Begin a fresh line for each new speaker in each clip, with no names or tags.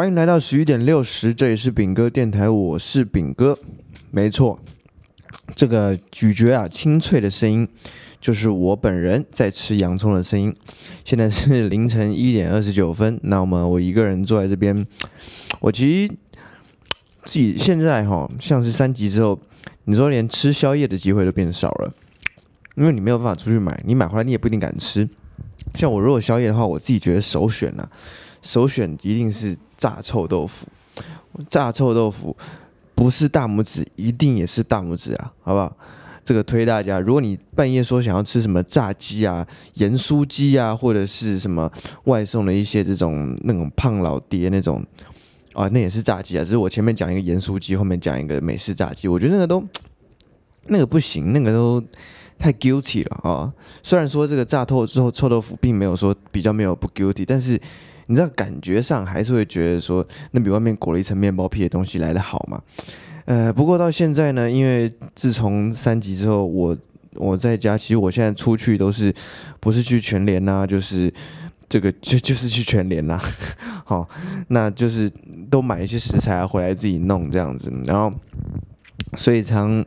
欢迎来到十一点六十，这里是饼哥电台，我是饼哥，没错，这个咀嚼啊清脆的声音，就是我本人在吃洋葱的声音。现在是凌晨一点二十九分，那么我一个人坐在这边，我其实自己现在哈，像是三级之后，你说连吃宵夜的机会都变少了，因为你没有办法出去买，你买回来你也不一定敢吃。像我如果宵夜的话，我自己觉得首选呢、首选一定是。炸臭豆腐，炸臭豆腐不是大拇指，一定也是大拇指啊，好不好？这个推大家，如果你半夜说想要吃什么炸鸡啊、盐酥鸡啊，或者是什么外送的一些这种那种胖老爹那种啊，那也是炸鸡啊。只是我前面讲一个盐酥鸡，后面讲一个美式炸鸡，我觉得那个都那个不行，那个都太 guilty 了啊。虽然说这个炸透之后臭豆腐并没有说比较没有不 guilty，但是。你知道感觉上还是会觉得说，那比外面裹了一层面包皮的东西来得好嘛？呃，不过到现在呢，因为自从三级之后，我我在家，其实我现在出去都是不是去全联呐，就是这个 就就是去全联啦，好，那就是都买一些食材啊回来自己弄这样子，然后所以常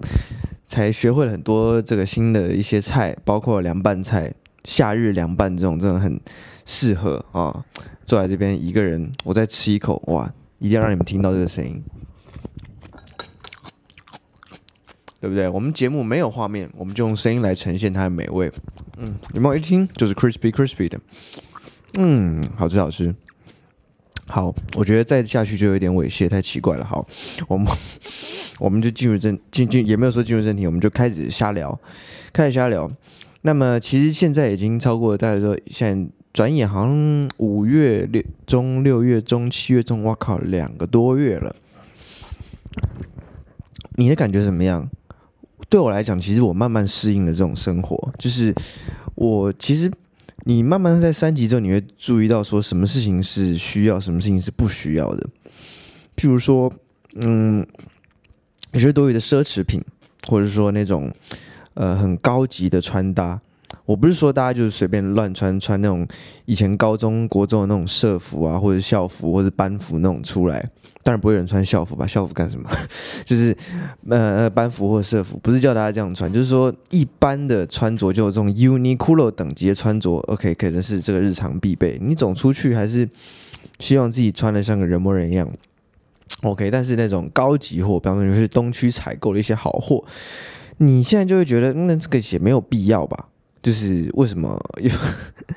才学会了很多这个新的一些菜，包括凉拌菜、夏日凉拌这种，真的很适合啊。坐在这边一个人，我再吃一口，哇！一定要让你们听到这个声音，对不对？我们节目没有画面，我们就用声音来呈现它的美味。嗯，有没有一听就是 crispy crispy 的？嗯，好吃好吃。好，我觉得再下去就有点猥亵，太奇怪了。好，我们 我们就进入正进进，也没有说进入正题，我们就开始瞎聊，开始瞎聊。那么其实现在已经超过了大概说现在。转眼好像五月六中、六月中、七月中，我靠，两个多月了。你的感觉怎么样？对我来讲，其实我慢慢适应了这种生活。就是我其实，你慢慢在三级之后，你会注意到说什么事情是需要，什么事情是不需要的。譬如说，嗯，有些多余的奢侈品，或者说那种呃很高级的穿搭。我不是说大家就是随便乱穿，穿那种以前高中国中的那种社服啊，或者校服，或者班服那种出来，当然不会有人穿校服吧？校服干什么？就是呃班服或社服，不是叫大家这样穿，就是说一般的穿着，就有这种 Uniqlo 等级的穿着，OK，可能是这个日常必备。你总出去还是希望自己穿的像个人模人样，OK。但是那种高级货，比方说就是东区采购的一些好货，你现在就会觉得，那这个也没有必要吧？就是为什么有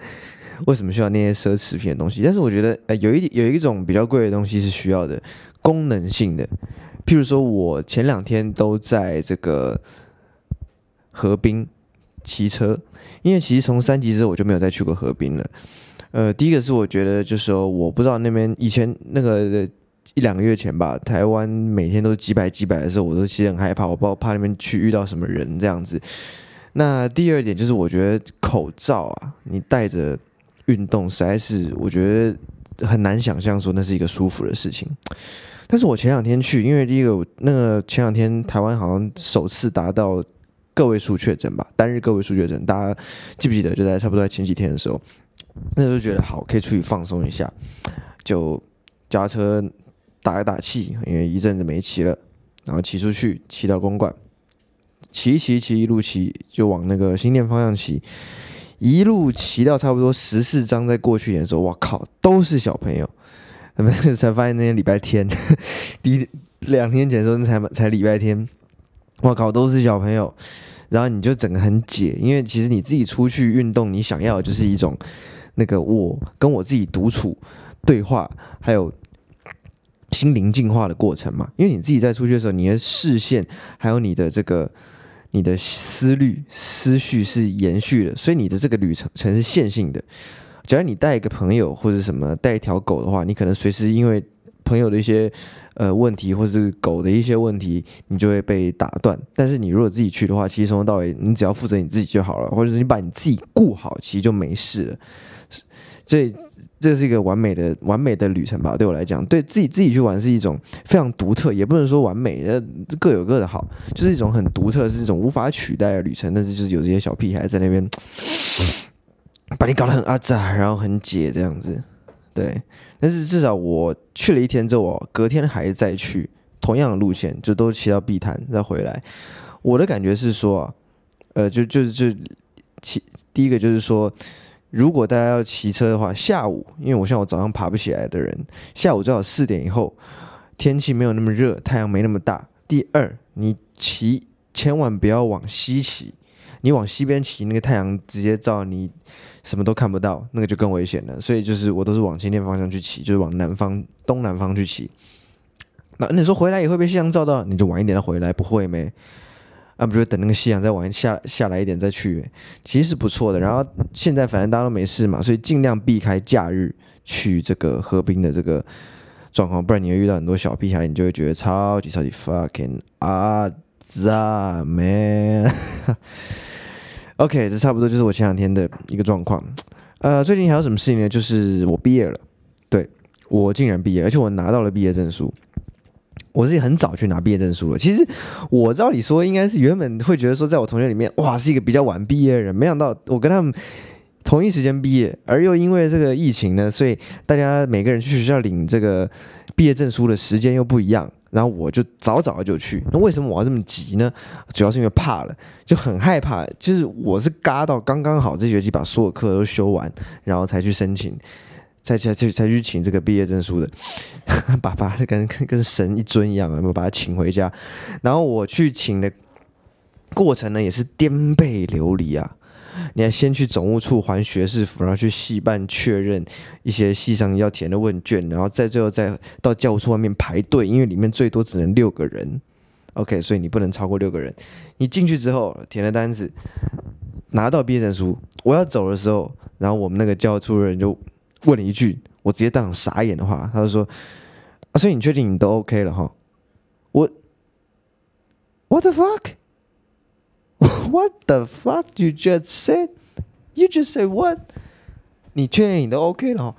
为什么需要那些奢侈品的东西？但是我觉得，呃，有一有一种比较贵的东西是需要的，功能性的。譬如说，我前两天都在这个河滨骑车，因为其实从三级之后我就没有再去过河滨了。呃，第一个是我觉得，就是说，我不知道那边以前那个一两个月前吧，台湾每天都是几百几百的时候，我都其实很害怕，我不知道怕那边去遇到什么人这样子。那第二点就是，我觉得口罩啊，你戴着运动，实在是我觉得很难想象说那是一个舒服的事情。但是我前两天去，因为第一个那个前两天台湾好像首次达到个位数确诊吧，单日个位数确诊，大家记不记得？就在差不多在前几天的时候，那时候觉得好，可以出去放松一下，就驾车打一打气，因为一阵子没骑了，然后骑出去，骑到公馆。骑骑骑，一路骑就往那个新店方向骑，一路骑到差不多十四张，再过去的时候，哇靠，都是小朋友。他 们才发现那天礼拜天，第两天前的时候才才礼拜天，哇靠，都是小朋友。然后你就整个很解，因为其实你自己出去运动，你想要的就是一种那个我跟我自己独处对话，还有。心灵净化的过程嘛，因为你自己在出去的时候，你的视线还有你的这个。你的思虑、思绪是延续的，所以你的这个旅程程是线性的。假如你带一个朋友或者什么带一条狗的话，你可能随时因为朋友的一些呃问题，或者是狗的一些问题，你就会被打断。但是你如果自己去的话，其实从头到尾你只要负责你自己就好了，或者是你把你自己顾好，其实就没事了。所以。这是一个完美的完美的旅程吧？对我来讲，对自己自己去玩是一种非常独特，也不能说完美，呃，各有各的好，就是一种很独特，是一种无法取代的旅程。但是就是有这些小屁孩在那边 把你搞得很阿杂，然后很解这样子。对，但是至少我去了一天之后，隔天还再去同样的路线，就都骑到碧潭再回来。我的感觉是说，呃，就就就骑第一个就是说，如果大家要骑车的话，下午，因为我像我早上爬不起来的人，下午最好四点以后，天气没有那么热，太阳没那么大。第二，你骑千万不要往西骑，你往西边骑，那个太阳直接照你，什么都看不到，那个就更危险了。所以就是我都是往晴天方向去骑，就是往南方东南方去骑。那你说回来也会被夕阳照到，你就晚一点再回来，不会没？啊，不就等那个夕阳再晚下下来一点再去，其实是不错的。然后现在反正大家都没事嘛，所以尽量避开假日去这个河滨的这个状况，不然你会遇到很多小屁孩，你就会觉得超级超级 fucking 啊咋 man。OK，这差不多就是我前两天的一个状况。呃，最近还有什么事情呢？就是我毕业了，对，我竟然毕业，而且我拿到了毕业证书。我是很早去拿毕业证书了。其实我照理说应该是原本会觉得说，在我同学里面，哇，是一个比较晚毕业的人。没想到我跟他们同一时间毕业，而又因为这个疫情呢，所以大家每个人去学校领这个毕业证书的时间又不一样。然后我就早早就去。那为什么我要这么急呢？主要是因为怕了，就很害怕。就是我是嘎到刚刚好这学期把所有课都修完，然后才去申请。再再去再去请这个毕业证书的，爸爸跟跟神一尊一样啊，我把他请回家。然后我去请的过程呢，也是颠沛流离啊。你要先去总务处还学士服，然后去系办确认一些系上要填的问卷，然后再最后再到教务处外面排队，因为里面最多只能六个人。OK，所以你不能超过六个人。你进去之后填了单子，拿到毕业证书，我要走的时候，然后我们那个教务处的人就。问了一句，我直接当场傻眼的话，他就说：“啊，所以你确定你都 OK 了哈？”我，What the fuck？What the fuck you just said？You just say what？你确定你都 OK 了哈？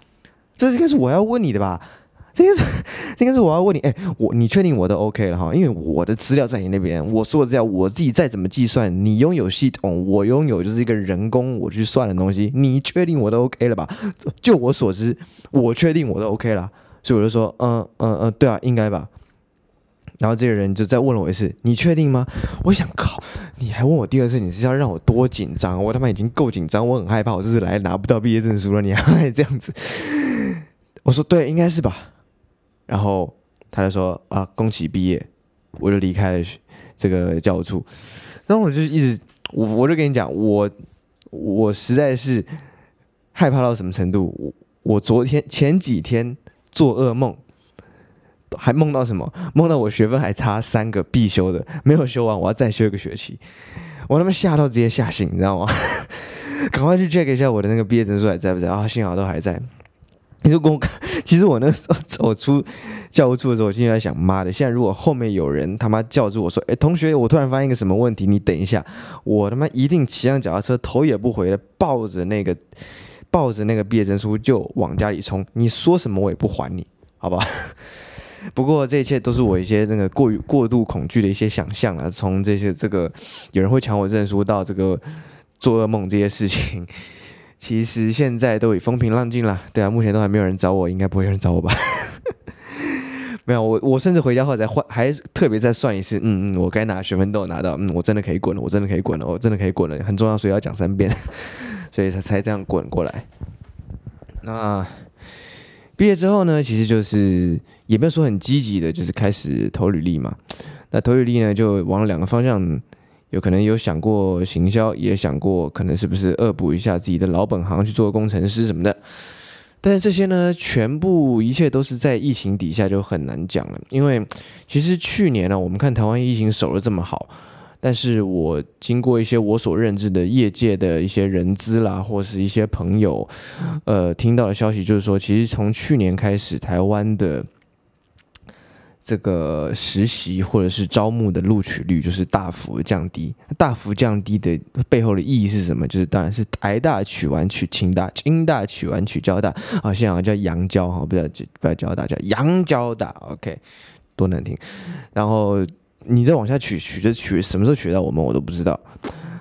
这应该是我要问你的吧？这应该是，这应该是我要问你。哎，我，你确定我都 OK 了哈？因为我的资料在你那边，我说的资料我自己再怎么计算，你拥有系统，我拥有就是一个人工我去算的东西。你确定我都 OK 了吧？就我所知，我确定我都 OK 了，所以我就说，嗯嗯嗯，对啊，应该吧。然后这个人就再问了我一次，你确定吗？我想靠，你还问我第二次，你是要让我多紧张？我他妈已经够紧张，我很害怕，我这次来拿不到毕业证书了，你还 这样子？我说对，应该是吧。然后他就说啊，恭喜毕业，我就离开了这个教务处。然后我就一直，我我就跟你讲，我我实在是害怕到什么程度？我我昨天前几天做噩梦，还梦到什么？梦到我学分还差三个必修的，没有修完，我要再修一个学期。我他妈吓到直接吓醒，你知道吗？赶快去 check 一下我的那个毕业证书还在不在啊？幸好都还在。你就跟我，其实我那时候走出教务处的时候，我心里在想：妈的！现在如果后面有人他妈叫住我说：“哎，同学，我突然发现一个什么问题，你等一下。”我他妈一定骑上脚踏车，头也不回的抱着那个抱着那个毕业证书就往家里冲。你说什么我也不还你，好吧？不过这一切都是我一些那个过于过度恐惧的一些想象啊。从这些这个有人会抢我证书到这个做噩梦这些事情。其实现在都已风平浪静了，对啊，目前都还没有人找我，应该不会有人找我吧？没有，我我甚至回家后再换，还特别再算一次，嗯嗯，我该拿学分都有拿到，嗯，我真的可以滚了，我真的可以滚了，我真的可以滚了，很重要，所以要讲三遍，所以才才这样滚过来。那毕业之后呢，其实就是也没有说很积极的，就是开始投履历嘛。那投履历呢，就往两个方向。有可能有想过行销，也想过可能是不是恶补一下自己的老本行去做工程师什么的，但是这些呢，全部一切都是在疫情底下就很难讲了。因为其实去年呢、我们看台湾疫情守得这么好，但是我经过一些我所认知的业界的一些人资啦，或是一些朋友，呃，听到的消息就是说，其实从去年开始，台湾的。这个实习或者是招募的录取率就是大幅降低，大幅降低的背后的意义是什么？就是当然是台大取完取清大，清大取完取交大，啊，现在好像叫阳交哈，不要不要交大，叫阳交大，OK，多难听。然后你再往下取，取就取，什么时候取到我们我都不知道。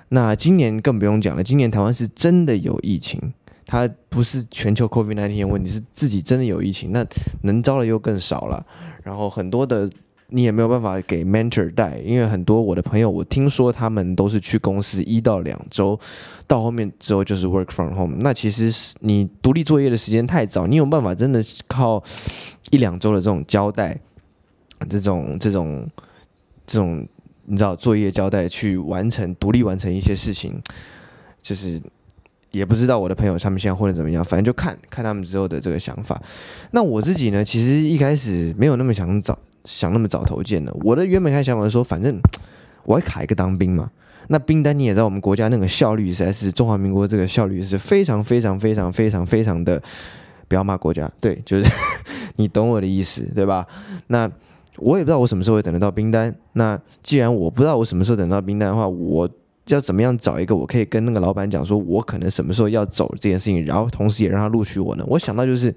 那今年更不用讲了，今年台湾是真的有疫情，它不是全球 COVID-19 问题，是自己真的有疫情，那能招的又更少了。然后很多的你也没有办法给 mentor 带，因为很多我的朋友，我听说他们都是去公司一到两周，到后面之后就是 work from home。那其实是你独立作业的时间太早，你有办法真的靠一两周的这种交代，这种这种这种你知道作业交代去完成独立完成一些事情，就是。也不知道我的朋友他们现在混的怎么样，反正就看看他们之后的这个想法。那我自己呢，其实一开始没有那么想早想那么早投建的。我的原本开想法是说，反正我还卡一个当兵嘛。那兵单你也知道，我们国家那个效率实在是中华民国这个效率是非常非常非常非常非常的，不要骂国家，对，就是 你懂我的意思，对吧？那我也不知道我什么时候会等得到兵单。那既然我不知道我什么时候等到兵单的话，我。要怎么样找一个我可以跟那个老板讲说，我可能什么时候要走这件事情，然后同时也让他录取我呢？我想到就是，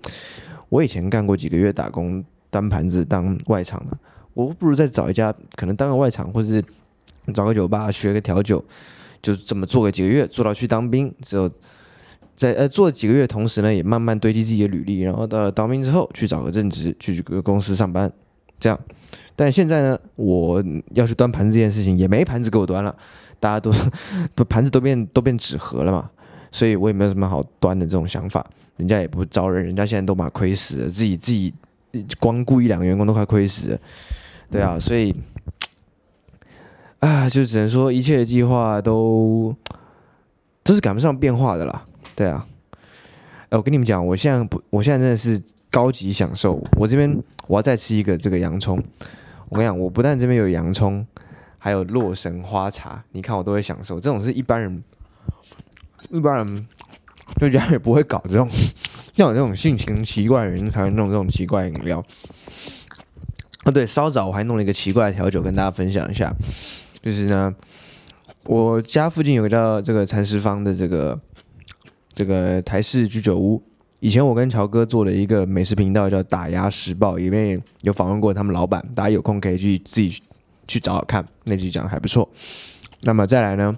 我以前干过几个月打工，端盘子当外场的，我不如再找一家可能当个外场，或者是找个酒吧学个调酒，就这么做个几个月，做到去当兵之后，在呃做几个月，同时呢也慢慢堆积自己的履历，然后到当兵之后去找个正职，去个公司上班，这样。但现在呢，我要去端盘子这件事情也没盘子给我端了。大家都 都盘子都变都变纸盒了嘛，所以我也没有什么好端的这种想法。人家也不招人，人家现在都把亏死了，自己自己光顾一两个员工都快亏死了，对啊，所以啊，就只能说一切的计划都都是赶不上变化的啦，对啊。哎，我跟你们讲，我现在不，我现在真的是高级享受。我这边我要再吃一个这个洋葱。我跟你讲，我不但这边有洋葱。还有洛神花茶，你看我都会享受。这种是一般人，一般人就家也不会搞这种，像我这种性情奇怪的人才会弄这种奇怪饮料。啊，对，稍早我还弄了一个奇怪的调酒跟大家分享一下，就是呢，我家附近有个叫这个蚕食坊的这个这个台式居酒屋。以前我跟乔哥做了一个美食频道叫打压时报，里面有访问过他们老板，大家有空可以去自己。去找找看，那集讲的还不错。那么再来呢，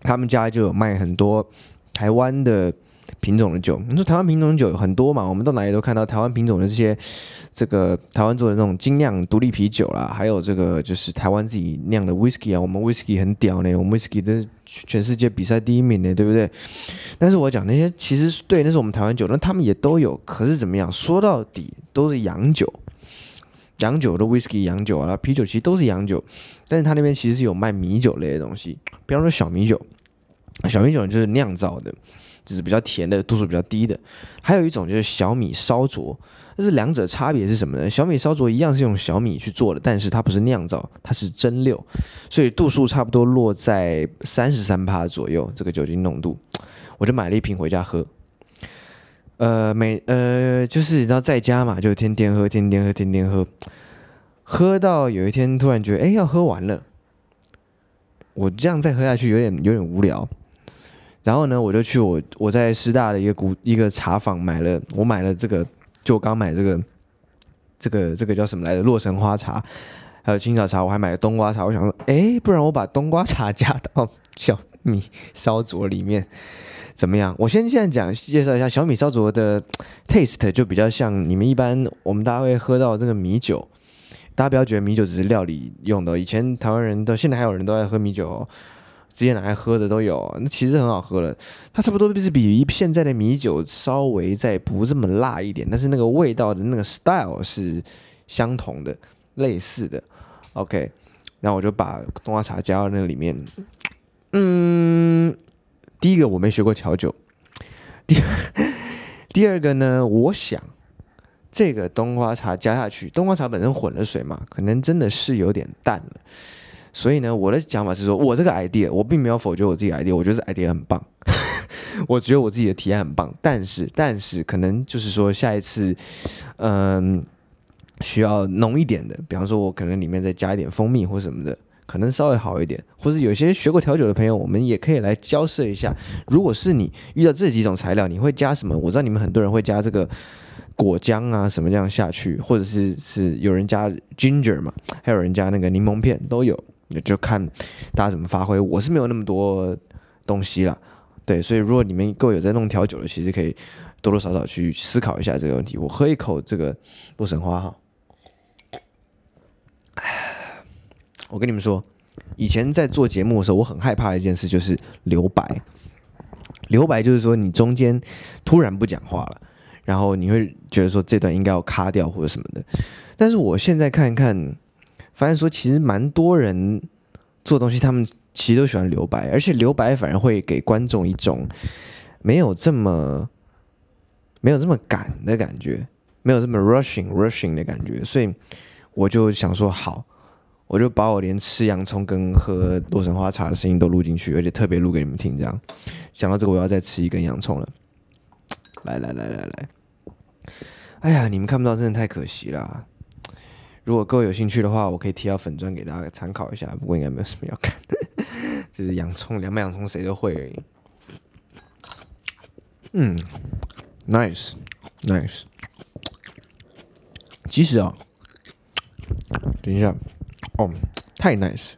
他们家就有卖很多台湾的品种的酒。你说台湾品种酒有很多嘛？我们到哪里都看到台湾品种的这些，这个台湾做的那种精酿独立啤酒啦，还有这个就是台湾自己酿的 whisky 啊。我们 whisky 很屌呢，我们 whisky 的全世界比赛第一名呢，对不对？但是我讲那些其实对，那是我们台湾酒，那他们也都有。可是怎么样？说到底都是洋酒。洋酒的 whisky、洋酒啊，啤酒其实都是洋酒，但是他那边其实是有卖米酒类的东西，比方说小米酒，小米酒就是酿造的，就是比较甜的，度数比较低的。还有一种就是小米烧灼，但是两者差别是什么呢？小米烧灼一样是用小米去做的，但是它不是酿造，它是蒸馏，所以度数差不多落在三十三趴左右，这个酒精浓度，我就买了一瓶回家喝。呃，每呃，就是你知道在家嘛，就天天喝，天天喝，天天喝，喝到有一天突然觉得，哎，要喝完了，我这样再喝下去有点有点无聊。然后呢，我就去我我在师大的一个古一个茶坊买了，我买了这个，就我刚买这个，这个这个叫什么来着？洛神花茶，还有青草茶，我还买了冬瓜茶。我想说，哎，不然我把冬瓜茶加到小米烧灼里面。怎么样？我先现在讲介绍一下小米烧灼的 taste，就比较像你们一般我们大家会喝到这个米酒。大家不要觉得米酒只是料理用的，以前台湾人到现在还有人都爱喝米酒哦，直接拿来喝的都有，那其实很好喝了。它差不多就是比现在的米酒稍微再不这么辣一点，但是那个味道的那个 style 是相同的、类似的。OK，然后我就把冬瓜茶加到那个里面，嗯。第一个我没学过调酒，第 第二个呢，我想这个冬瓜茶加下去，冬瓜茶本身混了水嘛，可能真的是有点淡了。所以呢，我的想法是说，我这个 idea 我并没有否决我自己 idea，我觉得 idea 很棒，我觉得我自己的体验很棒。但是，但是可能就是说下一次，嗯，需要浓一点的，比方说我可能里面再加一点蜂蜜或什么的。可能稍微好一点，或者有些学过调酒的朋友，我们也可以来交涉一下。如果是你遇到这几种材料，你会加什么？我知道你们很多人会加这个果浆啊什么这样下去，或者是是有人加 ginger 嘛，还有人加那个柠檬片都有，就看大家怎么发挥。我是没有那么多东西啦，对，所以如果你们各位有在弄调酒的，其实可以多多少少去思考一下这个问题。我喝一口这个洛神花哈。我跟你们说，以前在做节目的时候，我很害怕一件事就是留白。留白就是说，你中间突然不讲话了，然后你会觉得说这段应该要卡掉或者什么的。但是我现在看一看，发现说其实蛮多人做东西，他们其实都喜欢留白，而且留白反而会给观众一种没有这么没有这么赶的感觉，没有这么 rushing rushing 的感觉。所以我就想说，好。我就把我连吃洋葱跟喝洛神花茶的声音都录进去，而且特别录给你们听。这样想到这个，我要再吃一根洋葱了。来来来来来，哎呀，你们看不到，真的太可惜了。如果各位有兴趣的话，我可以贴到粉专给大家参考一下。不过应该没有什么要看的，就是洋葱凉拌洋葱谁都会而已。嗯，nice nice。其实啊，等一下。哦、太 nice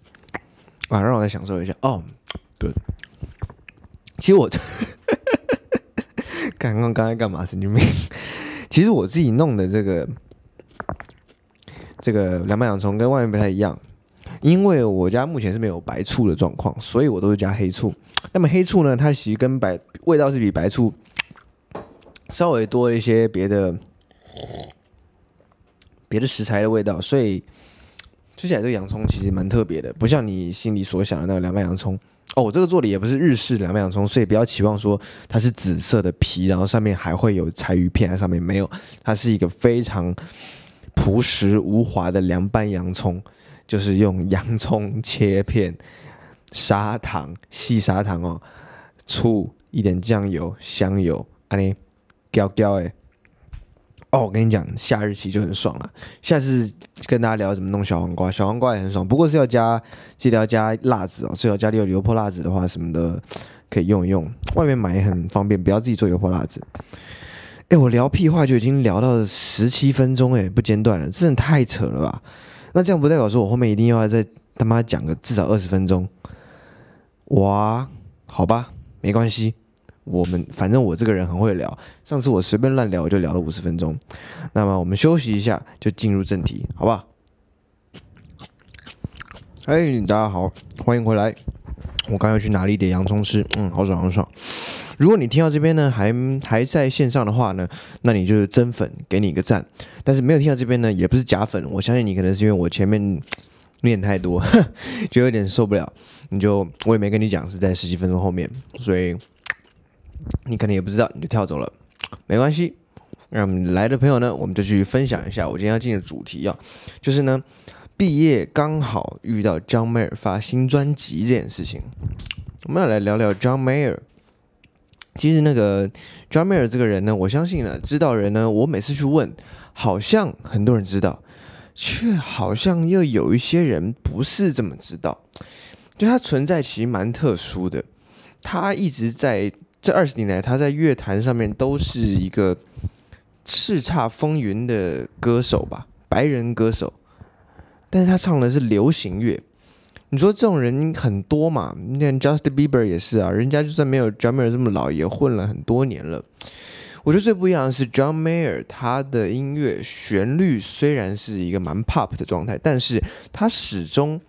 啊！让我再享受一下。哦、对。其实我 刚刚刚才干嘛？神经病！其实我自己弄的这个这个凉拌洋葱跟外面不太一样，因为我家目前是没有白醋的状况，所以我都是加黑醋。那么黑醋呢，它其实跟白味道是比白醋稍微多一些别的别的食材的味道，所以。吃起来这个洋葱其实蛮特别的，不像你心里所想的那个凉拌洋葱哦。我这个做的也不是日式凉拌洋葱，所以不要期望说它是紫色的皮，然后上面还会有柴鱼片在上面，没有，它是一个非常朴实无华的凉拌洋葱，就是用洋葱切片、砂糖、细砂糖哦、醋、一点酱油、香油，安尼搅搅诶。哦，我跟你讲，夏日期就很爽了。下次跟大家聊怎么弄小黄瓜，小黄瓜也很爽，不过是要加，记得要加辣子哦。最好家里有油泼辣子的话，什么的可以用一用。外面买也很方便，不要自己做油泼辣子。哎，我聊屁话就已经聊到十七分钟，哎，不间断了，真的太扯了吧？那这样不代表说我后面一定要再他妈讲个至少二十分钟？哇，好吧，没关系。我们反正我这个人很会聊，上次我随便乱聊，我就聊了五十分钟。那么我们休息一下，就进入正题，好不好？嘿，大家好，欢迎回来。我刚要去拿了一点洋葱吃，嗯，好爽好爽。如果你听到这边呢，还还在线上的话呢，那你就是真粉，给你一个赞。但是没有听到这边呢，也不是假粉。我相信你可能是因为我前面念太多，就有点受不了。你就我也没跟你讲是在十几分钟后面，所以。你可能也不知道，你就跳走了，没关系。那我们来的朋友呢，我们就去分享一下我今天要进的主题啊，就是呢，毕业刚好遇到 John Mayer 发新专辑这件事情。我们要来聊聊 John Mayer。其实那个 John Mayer 这个人呢，我相信呢，知道人呢，我每次去问，好像很多人知道，却好像又有一些人不是这么知道。就他存在其实蛮特殊的，他一直在。这二十年来，他在乐坛上面都是一个叱咤风云的歌手吧，白人歌手。但是他唱的是流行乐。你说这种人很多嘛？你看 Justin Bieber 也是啊，人家就算没有 John Mayer 这么老，也混了很多年了。我觉得最不一样的是 John Mayer，他的音乐旋律虽然是一个蛮 pop 的状态，但是他始终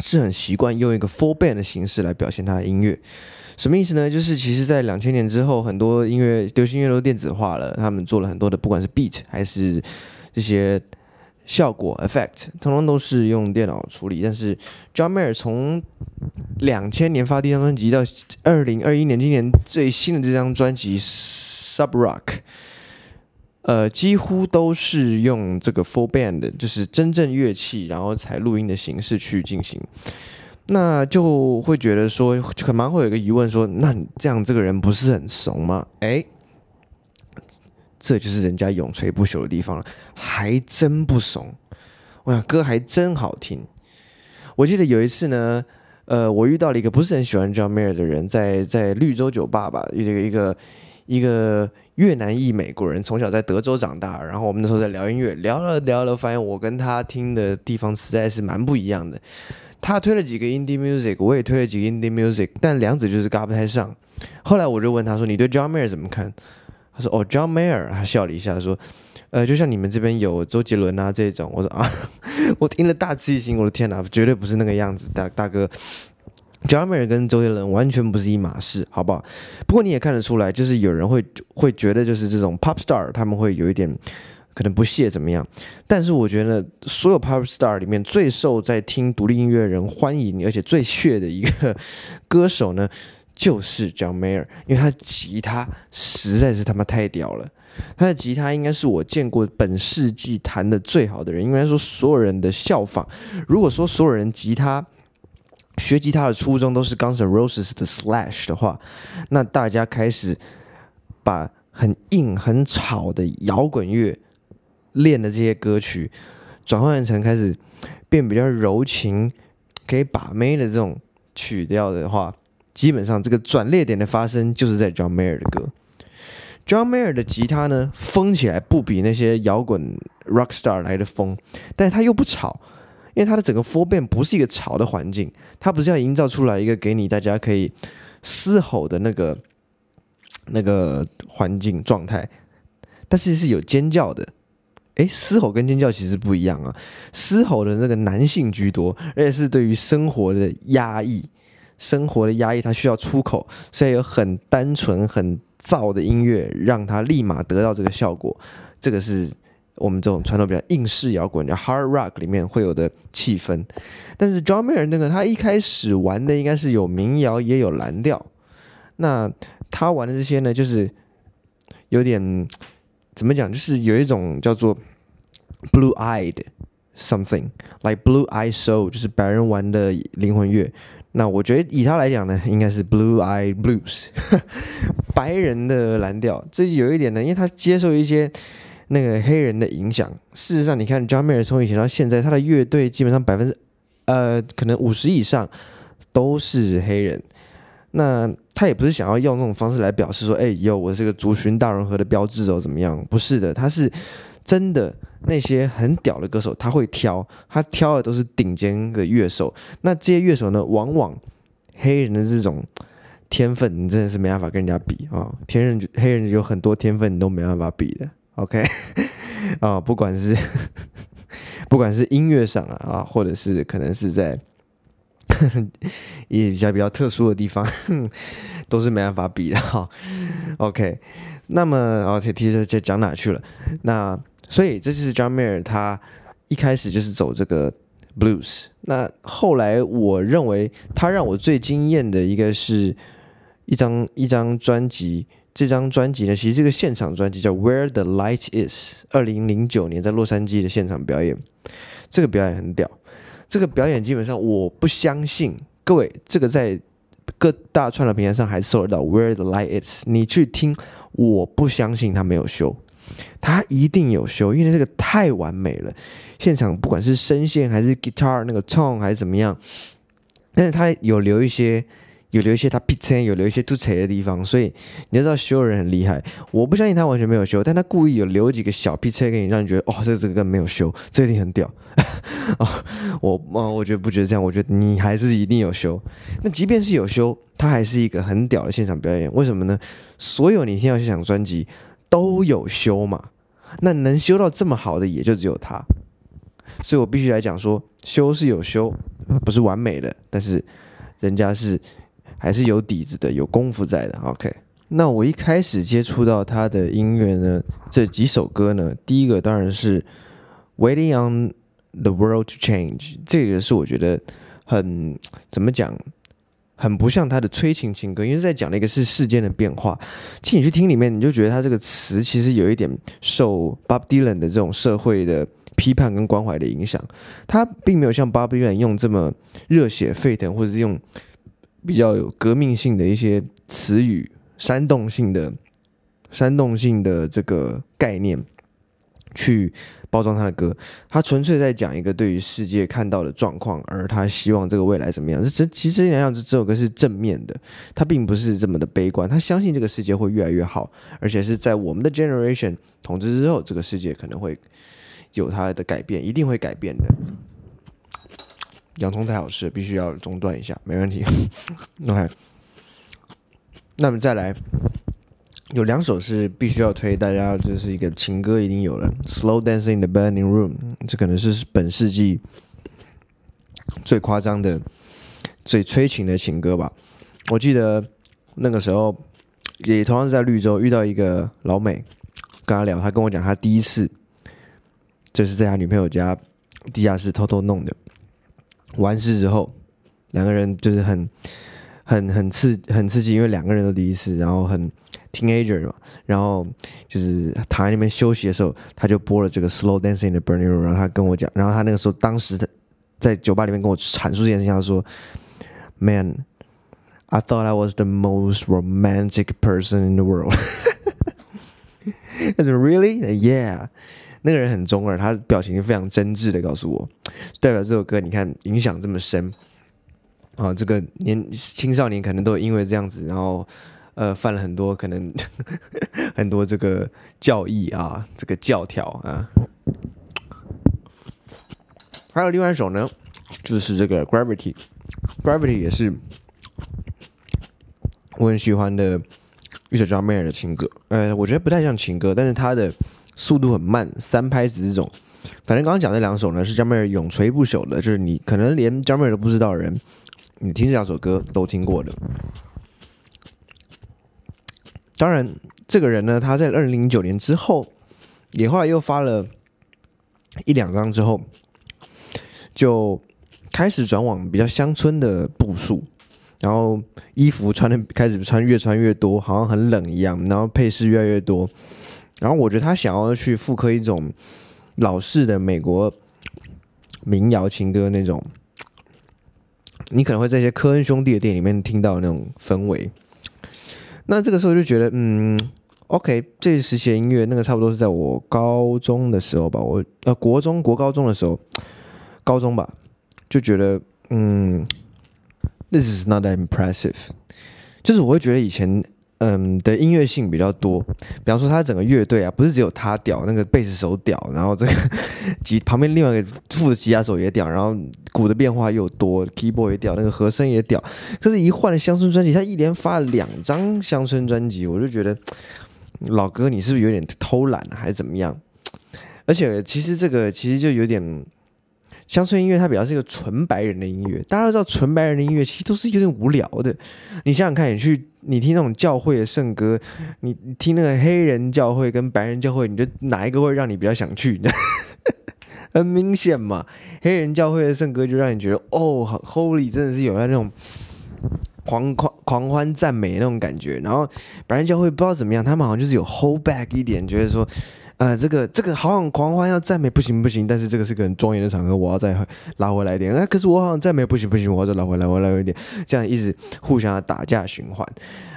是很习惯用一个 full band 的形式来表现他的音乐。什么意思呢？就是其实，在两千年之后，很多音乐、流行音乐都电子化了。他们做了很多的，不管是 beat 还是这些效果 effect，通通都是用电脑处理。但是 John Mayer 从两千年发第一张专辑到二零二一年今年最新的这张专辑 Sub Rock，呃，几乎都是用这个 full band，就是真正乐器，然后采录音的形式去进行。那就会觉得说，可能会有一个疑问说，那你这样这个人不是很怂吗？诶，这就是人家永垂不朽的地方了，还真不怂。我想歌还真好听。我记得有一次呢，呃，我遇到了一个不是很喜欢 John Mayer 的人，在在绿洲酒吧吧，遇到一个一个越南裔美国人，从小在德州长大，然后我们那时候在聊音乐，聊了聊了，发现我跟他听的地方实在是蛮不一样的。他推了几个 indie music，我也推了几个 indie music，但两者就是嘎不太上。后来我就问他说：“你对 John Mayer 怎么看？”他说：“哦，John Mayer。”他笑了一下说：“呃，就像你们这边有周杰伦啊这种。”我说：“啊，我听了大吃一惊，我的天哪，绝对不是那个样子，大大哥。” John Mayer 跟周杰伦完全不是一码事，好不好？不过你也看得出来，就是有人会会觉得，就是这种 Pop Star 他们会有一点可能不屑怎么样。但是我觉得，所有 Pop Star 里面最受在听独立音乐人欢迎，而且最炫的一个歌手呢，就是 John Mayer，因为他吉他实在是他妈太屌了。他的吉他应该是我见过本世纪弹的最好的人，应该说所有人的效仿。如果说所有人吉他，学吉他的初衷都是 Guns N' Roses 的 Slash 的话，那大家开始把很硬、很吵的摇滚乐练的这些歌曲，转换成开始变比较柔情、可以把妹的这种曲调的话，基本上这个转捩点的发生就是在 John Mayer 的歌。John Mayer 的吉他呢，疯起来不比那些摇滚 Rock Star 来的疯，但是他又不吵。因为它的整个 four band 不是一个吵的环境，它不是要营造出来一个给你大家可以嘶吼的那个那个环境状态，但是是有尖叫的。诶，嘶吼跟尖叫其实不一样啊，嘶吼的那个男性居多，而且是对于生活的压抑，生活的压抑他需要出口，所以有很单纯很燥的音乐，让他立马得到这个效果，这个是。我们这种传统比较硬式摇滚叫 hard rock 里面会有的气氛，但是 John Mayer 那个他一开始玩的应该是有民谣也有蓝调，那他玩的这些呢，就是有点怎么讲，就是有一种叫做 blue eyed something like blue eyed soul，就是白人玩的灵魂乐。那我觉得以他来讲呢，应该是 blue eyed blues，白人的蓝调。这有一点呢，因为他接受一些。那个黑人的影响，事实上，你看 John Mayer 从以前到现在，他的乐队基本上百分之呃，可能五十以上都是黑人。那他也不是想要用那种方式来表示说，哎，有我是个族群大融合的标志哦，怎么样？不是的，他是真的那些很屌的歌手，他会挑，他挑的都是顶尖的乐手。那这些乐手呢，往往黑人的这种天分，你真的是没办法跟人家比啊、天人黑人有很多天分，你都没办法比的。OK，啊、不管是 不管是音乐上啊，啊，或者是可能是在 也比较比较特殊的地方，都是没办法比的哈、OK，那么哦，提提这讲哪去了？那所以这就是 John Mayer 他一开始就是走这个 Blues。那后来我认为他让我最惊艳的一个是一张一张专辑。这张专辑呢，其实这个现场专辑叫《Where the Light Is》，二零零九年在洛杉矶的现场表演。这个表演很屌，这个表演基本上我不相信各位，这个在各大串流平台上还搜得到《Where the Light Is》，你去听，我不相信他没有修，他一定有修，因为这个太完美了。现场不管是声线还是 guitar 那个 tone 还是怎么样，但是他有留一些。有留一些他劈车，有留一些突车的地方，所以你要知道修人很厉害。我不相信他完全没有修，但他故意有留几个小劈车给你，让你觉得哦，这这个根本没有修，这一定很屌。哦，我哦，我觉得不觉得这样，我觉得你还是一定有修。那即便是有修，他还是一个很屌的现场表演。为什么呢？所有你听到现场专辑都有修嘛，那能修到这么好的也就只有他。所以我必须来讲说，修是有修，不是完美的，但是人家是。还是有底子的，有功夫在的。OK，那我一开始接触到他的音乐呢，这几首歌呢，第一个当然是《Waiting on the World to Change》，这个是我觉得很怎么讲，很不像他的催情情歌，因为在讲的一个是世间的变化。其实你去听里面，你就觉得他这个词其实有一点受 Bob Dylan 的这种社会的批判跟关怀的影响，他并没有像 Bob Dylan 用这么热血沸腾，或者是用。比较有革命性的一些词语，煽动性的、煽动性的这个概念，去包装他的歌。他纯粹在讲一个对于世界看到的状况，而他希望这个未来怎么样。这其实来讲，这这首歌是正面的，他并不是这么的悲观。他相信这个世界会越来越好，而且是在我们的 generation 统治之后，这个世界可能会有它的改变，一定会改变的。洋葱太好吃，必须要中断一下，没问题。OK，那么再来，有两首是必须要推，大家这是一个情歌，一定有了，《Slow Dancing in the Burning Room》，这可能是本世纪最夸张的、最催情的情歌吧。我记得那个时候也同样是在绿洲遇到一个老美，跟他聊，他跟我讲他第一次就是在他女朋友家地下室偷偷弄的，完事之后两个人就是很。很很刺很刺激，因为两个人都第一次，然后很 teenager 嘛，然后就是躺在那边休息的时候，他就播了这个 Slow Dancing in the Burning Room，然后他跟我讲，然后他那个时候当时的在酒吧里面跟我阐述这件事情，他说：“Man，I thought I was the most romantic person in the world。”他说：“Really? Yeah。”那个人很中二，他表情非常真挚的告诉我，代表这首歌你看影响这么深。啊，这个年青少年可能都因为这样子，然后呃犯了很多可能 很多这个教义啊，这个教条啊。还有另外一首呢，就是这个 Gravity，Gravity 也是我很喜欢的一首 John Mayer 的情歌。呃，我觉得不太像情歌，但是他的速度很慢，三拍子这种。反正刚刚讲那两首呢，是 John Mayer 永垂不朽的，就是你可能连 John Mayer 都不知道的人。你听这两首歌都听过的，当然，这个人呢，他在二零零九年之后，也后来又发了一两张之后，就开始转往比较乡村的步数，然后衣服穿的开始穿越穿越多，好像很冷一样，然后配饰越来越多，然后我觉得他想要去复刻一种老式的美国民谣情歌那种。你可能会在一些科恩兄弟的店里面听到那种氛围，那这个时候就觉得，嗯，OK，这时期的音乐，那个差不多是在我高中的时候吧，我呃国中国高中的时候，高中吧，就觉得，嗯，This is not that impressive，就是我会觉得以前。嗯的音乐性比较多，比方说他整个乐队啊，不是只有他屌，那个贝斯手屌，然后这个 吉旁边另外一个副吉他手也屌，然后鼓的变化又多，keyboard 也屌，那个和声也屌。可是，一换了乡村专辑，他一连发了两张乡村专辑，我就觉得老哥，你是不是有点偷懒，还是怎么样？而且，其实这个其实就有点。乡村音乐它比较是一个纯白人的音乐，大家都知道纯白人的音乐其实都是有点无聊的。你想想看，你去你听那种教会的圣歌，你听那个黑人教会跟白人教会，你觉得哪一个会让你比较想去？很明显嘛，黑人教会的圣歌就让你觉得哦，Holy 真的是有那种狂狂狂欢赞美那种感觉。然后白人教会不知道怎么样，他们好像就是有 hold back 一点，觉得说。呃，这个这个好像狂欢要赞美不行不行，但是这个是个很庄严的场合，我要再拉回来一点。哎、可是我好像赞美不行不行，我要再拉回来，我来一点，这样一直互相的打架循环。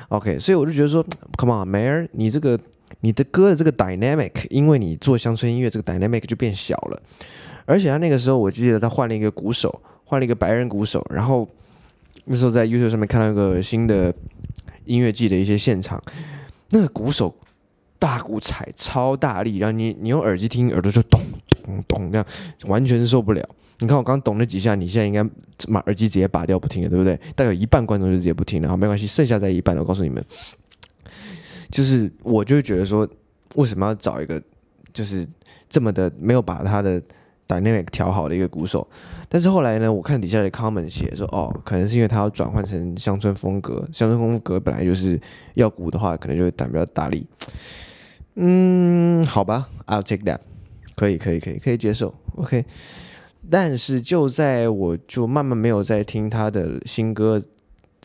OK，所以我就觉得说，Come on，Mayer，你这个你的歌的这个 dynamic，因为你做乡村音乐，这个 dynamic 就变小了。而且他那个时候，我记得他换了一个鼓手，换了一个白人鼓手，然后那时候在 YouTube 上面看到一个新的音乐季的一些现场，那个鼓手。大鼓踩超大力，然后你你用耳机听，耳朵就咚咚咚这样，完全受不了。你看我刚咚了几下，你现在应该把耳机直接拔掉不听了，对不对？大概有一半观众就直接不听了，好，没关系，剩下在一半，我告诉你们，就是我就觉得说，为什么要找一个就是这么的没有把他的 dynamic 调好的一个鼓手？但是后来呢，我看底下的 comment 写说，哦，可能是因为他要转换成乡村风格，乡村风格本来就是要鼓的话，可能就会弹比较大力。嗯，好吧，I'll take that，可以，可以，可以，可以接受，OK。但是就在我就慢慢没有在听他的新歌，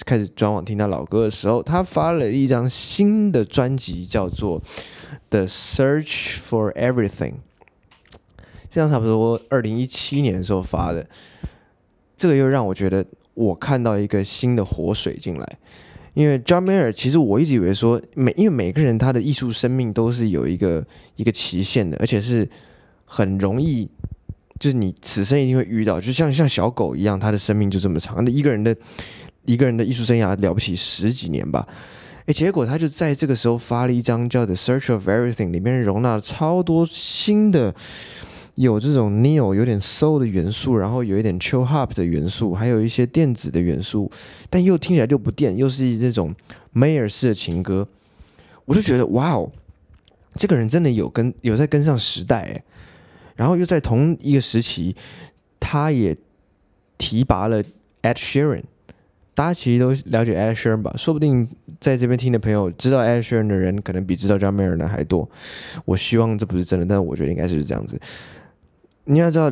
开始转往听他老歌的时候，他发了一张新的专辑，叫做《The Search for Everything》。这张差不多二零一七年的时候发的，这个又让我觉得我看到一个新的活水进来。因为 John Mayer，其实我一直以为说每因为每个人他的艺术生命都是有一个一个期限的，而且是很容易，就是你此生一定会遇到，就像像小狗一样，他的生命就这么长。那一个人的一个人的艺术生涯了不起十几年吧，哎，结果他就在这个时候发了一张叫《The Search of Everything》，里面容纳了超多新的。有这种 neo 有点 soul 的元素，然后有一点 chill hop 的元素，还有一些电子的元素，但又听起来又不电，又是那种梅尔式的情歌，我就觉得哇哦，这个人真的有跟有在跟上时代哎，然后又在同一个时期，他也提拔了 Ed Sheeran。大家其实都了解 Ed Sheeran 吧？说不定在这边听的朋友知道 Ed Sheeran 的人，可能比知道 John Mayer 的还多。我希望这不是真的，但是我觉得应该是这样子。你要知道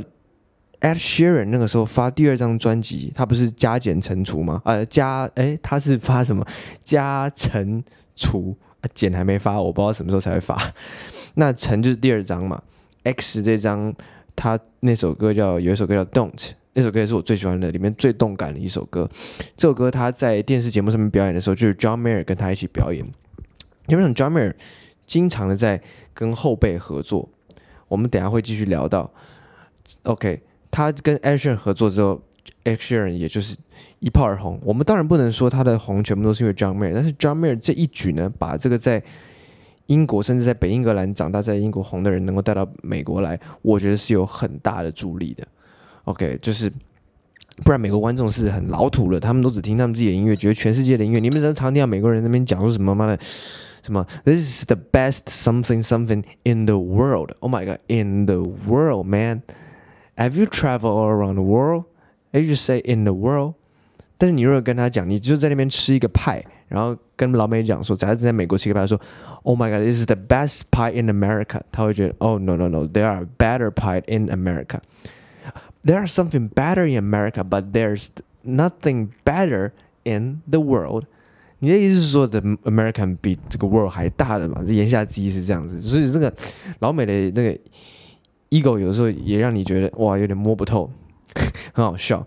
，Ed Sheeran 那个时候发第二张专辑，他不是加减乘除吗？呃，加诶，他是发什么？加乘除，减还没发，我不知道什么时候才会发。那乘就是第二张嘛。X 这张，他那首歌叫有一首歌叫 Don't。那首歌也是我最喜欢的，里面最动感的一首歌。这首歌他在电视节目上面表演的时候，就是 John Mayer 跟他一起表演。基本上 John Mayer 经常的在跟后辈合作。我们等下会继续聊到。OK，他跟 Ed Sheeran 合作之后，Ed Sheeran 也就是一炮而红。我们当然不能说他的红全部都是因为 John Mayer，但是 John Mayer 这一举呢，把这个在英国甚至在北英格兰长大在英国红的人能够带到美国来，我觉得是有很大的助力的。OK，就是不然美国观众是很老土了，他们都只听他们自己的音乐，觉得全世界的音乐，你们只能常听到美国人那边讲说什么妈的什么，This is the best something something in the world. Oh my god, in the world, man. Have you traveled all around the world? And you just say in the world. 但是你如果跟他讲，你就在那边吃一个派，然后跟老美讲说，假如在美国吃一个派，说 Oh my god, this is the best pie in America，他会觉得 Oh no no no, there are better pie in America. There's something better in America, but there's nothing better in the world. 你的意思是说，the American 比这个 world 还大的嘛？这言下之意是这样子，所以这个老美的那个 Ego 有的时候也让你觉得哇，有点摸不透，很好笑。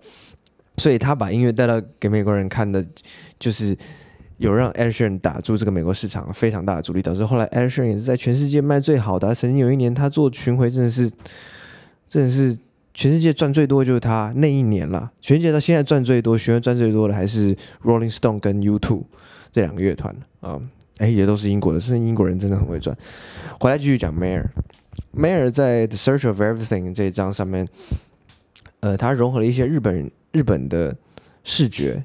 所以他把音乐带到给美国人看的，就是有让 Ed Sheeran 打住这个美国市场非常大的阻力，导致后来 Ed Sheeran 也是在全世界卖最好的。曾经有一年他做巡回，真的是，真的是。全世界赚最多就是他那一年了。全世界到现在赚最多、学员赚最多的还是 Rolling Stone 跟 U2 这两个乐团啊。哎，也都是英国的，所以英国人真的很会赚。回来继续讲 Mayer。Mayer 在 The Search of Everything 这一张上面，呃，他融合了一些日本日本的视觉，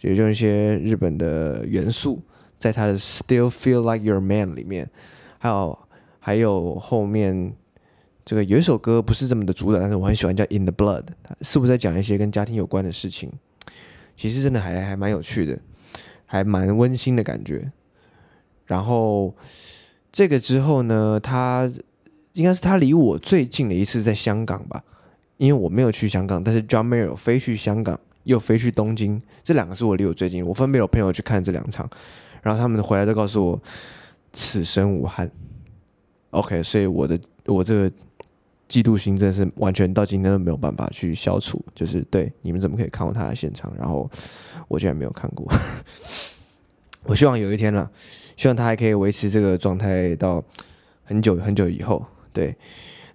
也就是一些日本的元素，在他的 Still Feel Like Your Man 里面，还有还有后面。这个有一首歌不是这么的主打，但是我很喜欢叫《In the Blood》，是不是在讲一些跟家庭有关的事情？其实真的还还蛮有趣的，还蛮温馨的感觉。然后这个之后呢，他应该是他离我最近的一次在香港吧，因为我没有去香港，但是 John Mayer 飞去香港，又飞去东京，这两个是我离我最近，我分别有朋友去看这两场，然后他们回来都告诉我此生无憾。OK，所以我的我这个。嫉妒心真的是完全到今天都没有办法去消除，就是对你们怎么可以看过他的现场，然后我竟然没有看过。我希望有一天了，希望他还可以维持这个状态到很久很久以后。对，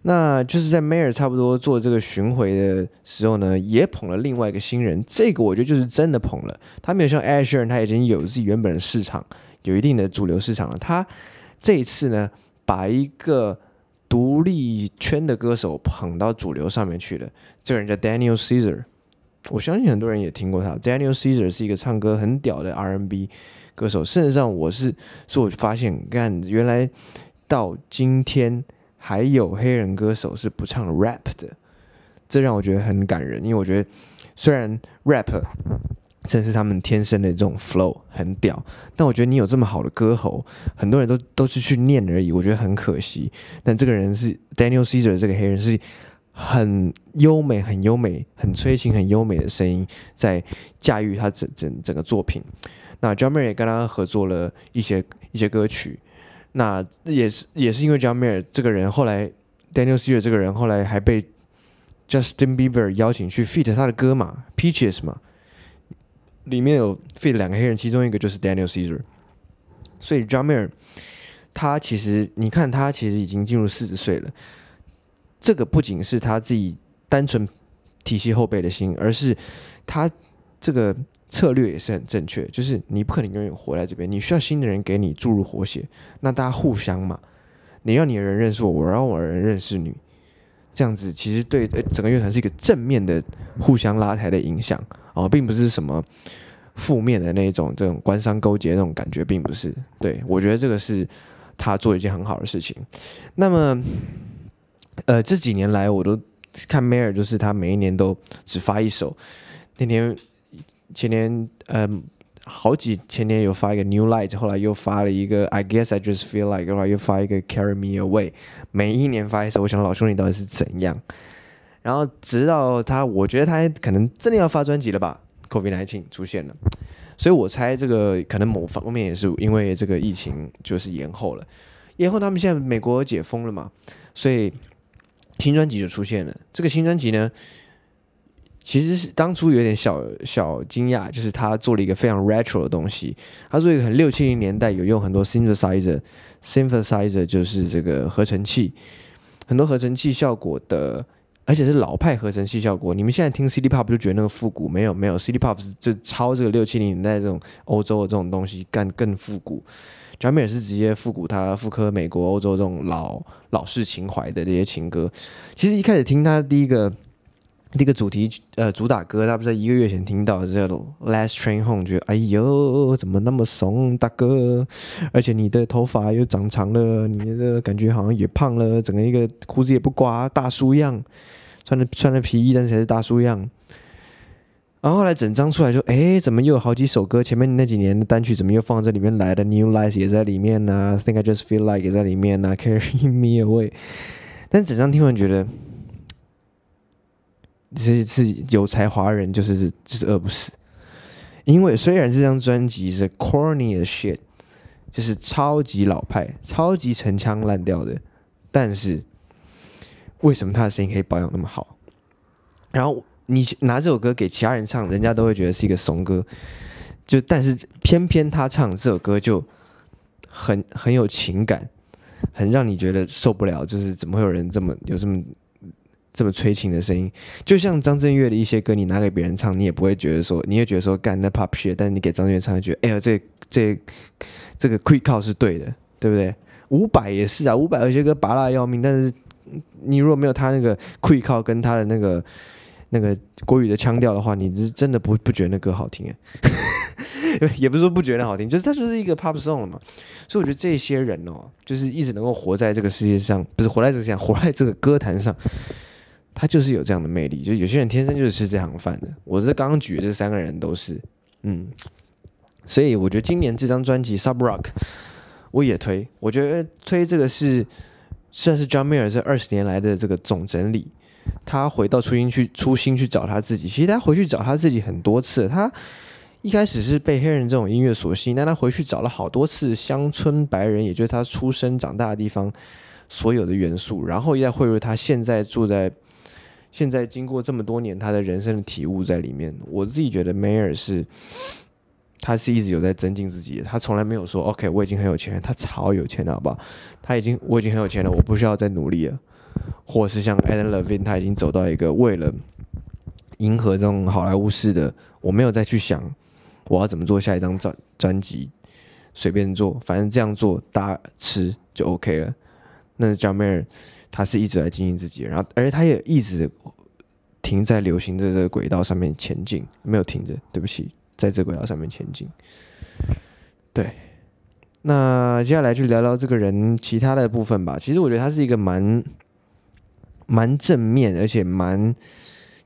那就是在 Mayer 差不多做这个巡回的时候呢，也捧了另外一个新人，这个我觉得就是真的捧了。他没有像 Ed Sheeran，他已经有自己原本的市场，有一定的主流市场了。他这一次呢，把一个独立圈的歌手捧到主流上面去了。这个人叫 Daniel Caesar，我相信很多人也听过他。Daniel Caesar 是一个唱歌很屌的 R&B 歌手。事实上，我是是我发现，看原来到今天还有黑人歌手是不唱 rap 的，这让我觉得很感人。因为我觉得虽然 rap。这是他们天生的这种 flow 很屌，但我觉得你有这么好的歌喉，很多人都都是去念而已，我觉得很可惜。但这个人是 Daniel Caesar 这个黑人是很优美、很优美、很催情、很优美的声音，在驾驭他整整整个作品。那 John Mayer 也跟他合作了一些一些歌曲，那也是也是因为 John Mayer 这个人，后来 Daniel Caesar 这个人后来还被 Justin Bieber 邀请去 feat 他的歌嘛，Peaches 嘛。里面有 feat 两个黑人，其中一个就是 Daniel Cesar 所以 John Mayer 他其实你看他其实已经进入四十岁了，这个不仅是他自己单纯体系后辈的心，而是他这个策略也是很正确，就是你不可能永远活在这边，你需要新的人给你注入活血，那大家互相嘛，你让你的人认识我，我让我的人认识你，这样子其实对整个乐团是一个正面的互相拉抬的影响。哦，并不是什么负面的那种这种官商勾结那种感觉，并不是。对，我觉得这个是他做一件很好的事情。那么，呃，这几年来我都看 Mayer，就是他每一年都只发一首。那天前年，嗯、呃，好几前年有发一个 New Light，后来又发了一个 I Guess I Just Feel Like，后来又发一个 Carry Me Away。每一年发一首，我想老兄你到底是怎样？然后直到他，我觉得他可能真的要发专辑了吧？COVID-19 出现了，所以我猜这个可能某方面也是因为这个疫情就是延后了。延后他们现在美国解封了嘛，所以新专辑就出现了。这个新专辑呢，其实是当初有点小小惊讶，就是他做了一个非常 retro 的东西，他做一个很六七零年代有用很多 synthesizer，synthesizer 就是这个合成器，很多合成器效果的。而且是老派合成器效果，你们现在听 City Pop 就觉得那个复古，没有没有，City Pop 是就抄这个六七零年代这种欧洲的这种东西，干更复古。John Mayer 是直接复古，他复刻美国、欧洲这种老老式情怀的这些情歌。其实一开始听他第一个。那个主题呃主打歌，他不是在一个月前听到的，叫《Last Train Home》，觉得哎呦怎么那么怂，大哥，而且你的头发又长长了，你的感觉好像也胖了，整个一个胡子也不刮，大叔样，穿的穿的皮衣，但是还是大叔样。然后后来整张出来就哎，怎么又有好几首歌？前面那几年的单曲怎么又放在这里面来的？《New Lights》也在里面呢，《Think I Just Feel Like》也在里面呢，《Carry Me Away》。但整张听完觉得。这是有才华人，就是就是饿不死。因为虽然这张专辑是 corny 的 shit，就是超级老派、超级陈腔滥调的，但是为什么他的声音可以保养那么好？然后你拿这首歌给其他人唱，人家都会觉得是一个怂歌。就但是偏偏他唱这首歌就很很有情感，很让你觉得受不了。就是怎么会有人这么有这么。这么催情的声音，就像张震岳的一些歌，你拿给别人唱，你也不会觉得说，你也觉得说干那 pop shit，但是你给张震岳唱，觉得哎呀，这这这个 quick call 是对的，对不对？伍佰也是啊，伍佰有些歌拔辣要命，但是你如果没有他那个 quick call 跟他的那个那个国语的腔调的话，你是真的不不觉得那歌好听哎，也不是说不觉得好听，就是它就是一个 pop song 了嘛。所以我觉得这些人哦，就是一直能够活在这个世界上，不是活在这个世界上，活在这个歌坛上。他就是有这样的魅力，就有些人天生就是吃这行饭的。我是刚刚举的这三个人都是，嗯，所以我觉得今年这张专辑《Sub Rock》我也推，我觉得推这个是算是 John Mayer 这二十年来的这个总整理。他回到初心去，初心去找他自己。其实他回去找他自己很多次，他一开始是被黑人这种音乐所吸引，但他回去找了好多次乡村白人，也就是他出生长大的地方所有的元素，然后又再汇入他现在住在。现在经过这么多年，他的人生的体悟在里面。我自己觉得 Mayer 是，他是一直有在增进自己的。他从来没有说 “OK，我已经很有钱”，他超有钱了，好不好？他已经我已经很有钱了，我不需要再努力了。或是像 Adam Levine，他已经走到一个为了迎合这种好莱坞式的，我没有再去想我要怎么做下一张专专辑，随便做，反正这样做大家吃就 OK 了。那是 John Mayer。他是一直在经营自己，然后而且他也一直停在流行的这个轨道上面前进，没有停着。对不起，在这轨道上面前进。对，那接下来就聊聊这个人其他的部分吧。其实我觉得他是一个蛮蛮正面，而且蛮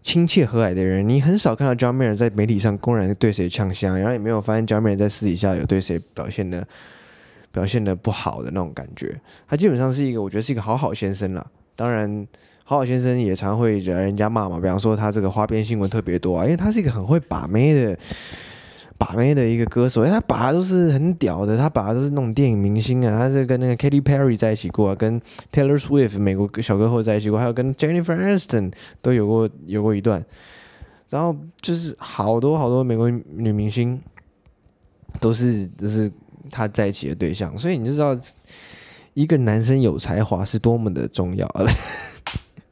亲切和蔼的人。你很少看到 John Mayer 在媒体上公然对谁呛香，然后也没有发现 John Mayer 在私底下有对谁表现的。表现的不好的那种感觉，他基本上是一个，我觉得是一个好好先生啦。当然，好好先生也常会惹人家骂嘛。比方说他这个花边新闻特别多啊，因为他是一个很会把妹的把妹的一个歌手，因为他把都是很屌的，他把都是那种电影明星啊，他是跟那个 Katy Perry 在一起过啊，跟 Taylor Swift 美国小歌后在一起过，还有跟 Jennifer Aniston 都有过有过一段，然后就是好多好多美国女明星都是就是。他在一起的对象，所以你就知道一个男生有才华是多么的重要了。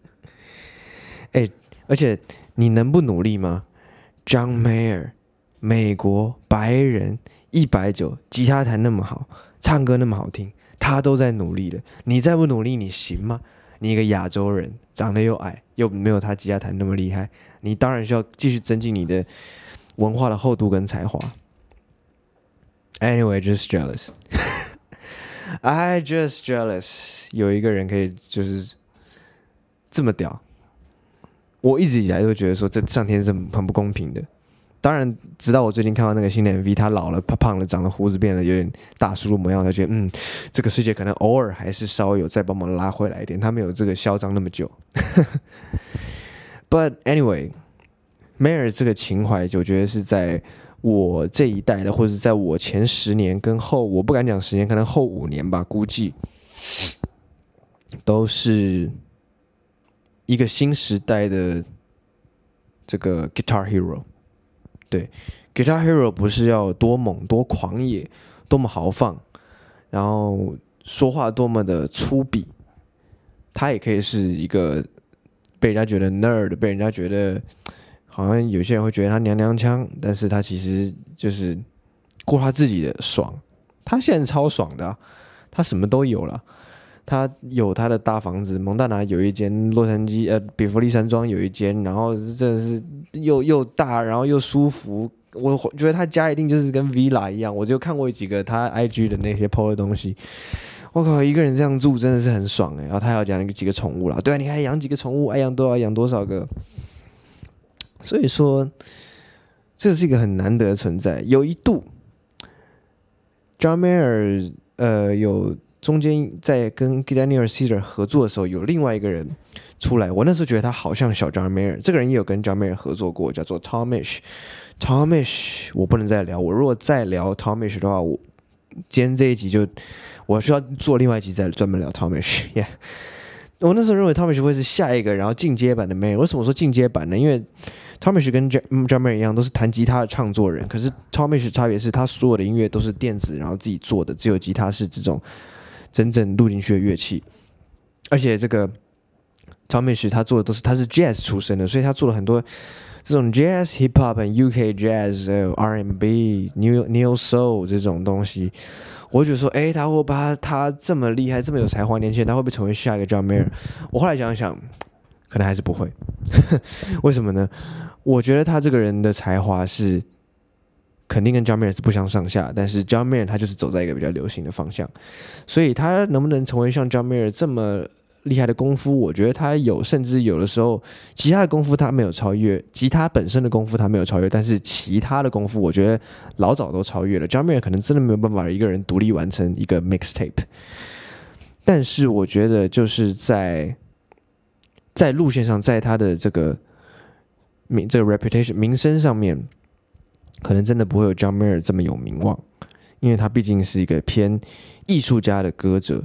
哎，而且你能不努力吗？John Mayer，美国白人一百九，吉他弹那么好，唱歌那么好听，他都在努力了。你再不努力，你行吗？你一个亚洲人，长得又矮，又没有他吉他弹那么厉害，你当然需要继续增进你的文化的厚度跟才华。Anyway, just jealous. I just jealous. 有一个人可以就是这么屌，我一直以来都觉得说这上天是很不公平的。当然，直到我最近看到那个新的 MV，他老了、胖胖了，长了胡子，变得有点大叔模样，他觉得嗯，这个世界可能偶尔还是稍微有再帮忙拉回来一点，他没有这个嚣张那么久。But anyway，Mayer 这个情怀，我觉得是在我这一代的，或者在我前十年跟后，我不敢讲十年，可能后五年吧，估计都是一个新时代的这个 Guitar Hero。对，Guitar Hero 不是要多猛、多狂野、多么豪放，然后说话多么的粗鄙，他也可以是一个被人家觉得 nerd，被人家觉得好像有些人会觉得他娘娘腔，但是他其实就是过他自己的爽。他现在超爽的，他什么都有了。他有他的大房子，蒙大拿有一间，洛杉矶呃比弗利山庄有一间，然后真的是又又大，然后又舒服。我觉得他家一定就是跟 villa 一样。我就看过几个他 IG 的那些 po 的东西，我靠，一个人这样住真的是很爽哎。然后他要养几个宠物啦，对啊，你还养几个宠物，爱养多少养多少个。所以说，这是一个很难得的存在。有一度，John Mayer 呃有。中间在跟 Daniel Caesar 合作的时候，有另外一个人出来。我那时候觉得他好像小 John Mayer，这个人也有跟 John Mayer 合作过，叫做 Tomish。Tomish，我不能再聊。我如果再聊 Tomish 的话，我今天这一集就我需要做另外一集再专门聊 Tomish。Yeah，我那时候认为 Tomish 会是下一个，然后进阶版的 Mayer。为什么说进阶版呢？因为 Tomish 跟 John Mayer 一样，都是弹吉他的唱作人。可是 Tomish 差别是他所有的音乐都是电子，然后自己做的，只有吉他是这种。真正录进去的乐器，而且这个 Tomish 他做的都是他是 Jazz 出身的，所以他做了很多这种 Jazz、Hip Hop UK Jazz、R&B、New New Soul 这种东西。我就觉得说，哎，他会把他这么厉害、这么有才华年轻人，他会不会成为下一个 John Mayer？我后来想想，可能还是不会。为什么呢？我觉得他这个人的才华是。肯定跟 John Mayer 是不相上下，但是 John Mayer 他就是走在一个比较流行的方向，所以他能不能成为像 John Mayer 这么厉害的功夫，我觉得他有，甚至有的时候其他的功夫他没有超越，吉他本身的功夫他没有超越，但是其他的功夫我觉得老早都超越了。John Mayer 可能真的没有办法一个人独立完成一个 mixtape，但是我觉得就是在在路线上，在他的这个名这个 reputation 名声上面。可能真的不会有 John Mayer 这么有名望，因为他毕竟是一个偏艺术家的歌者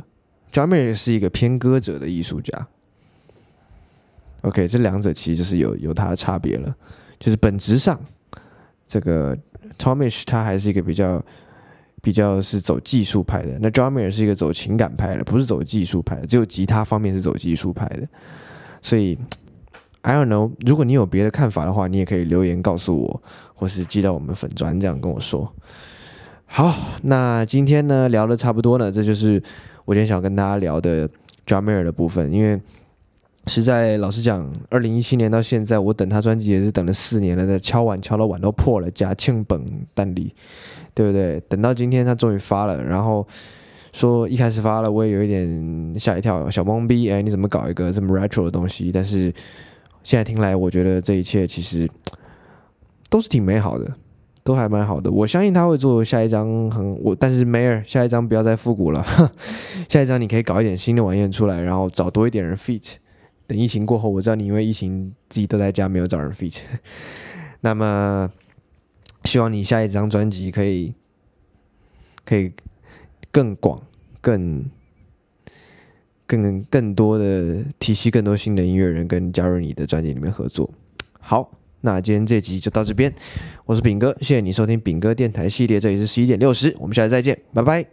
，John Mayer 是一个偏歌者的艺术家。OK，这两者其实就是有有它的差别了，就是本质上，这个 Tomish 他还是一个比较比较是走技术派的，那 John Mayer 是一个走情感派的，不是走技术派的，只有吉他方面是走技术派的，所以。I don't know，如果你有别的看法的话，你也可以留言告诉我，或是寄到我们粉专这样跟我说。好，那今天呢聊的差不多了，这就是我今天想跟大家聊的 John Mayer 的部分。因为实在老实讲，二零一七年到现在，我等他专辑也是等了四年了，在敲碗敲到碗都破了，加庆本蛋力，对不对？等到今天他终于发了，然后说一开始发了，我也有一点吓一跳，小懵逼，哎，你怎么搞一个这么 retro 的东西？但是现在听来，我觉得这一切其实 都是挺美好的，都还蛮好的。我相信他会做下一张很我，但是 Mayer 下一张不要再复古了，下一张你可以搞一点新的玩意出来，然后找多一点人 feat。等疫情过后，我知道你因为疫情自己都在家没有找人 feat。那么希望你下一张专辑可以可以更广更。更更多的体系，更多新的音乐人跟加入你的专辑里面合作。好，那今天这集就到这边。我是炳哥，谢谢你收听炳哥电台系列，这里是十一点六十，我们下次再见，拜拜。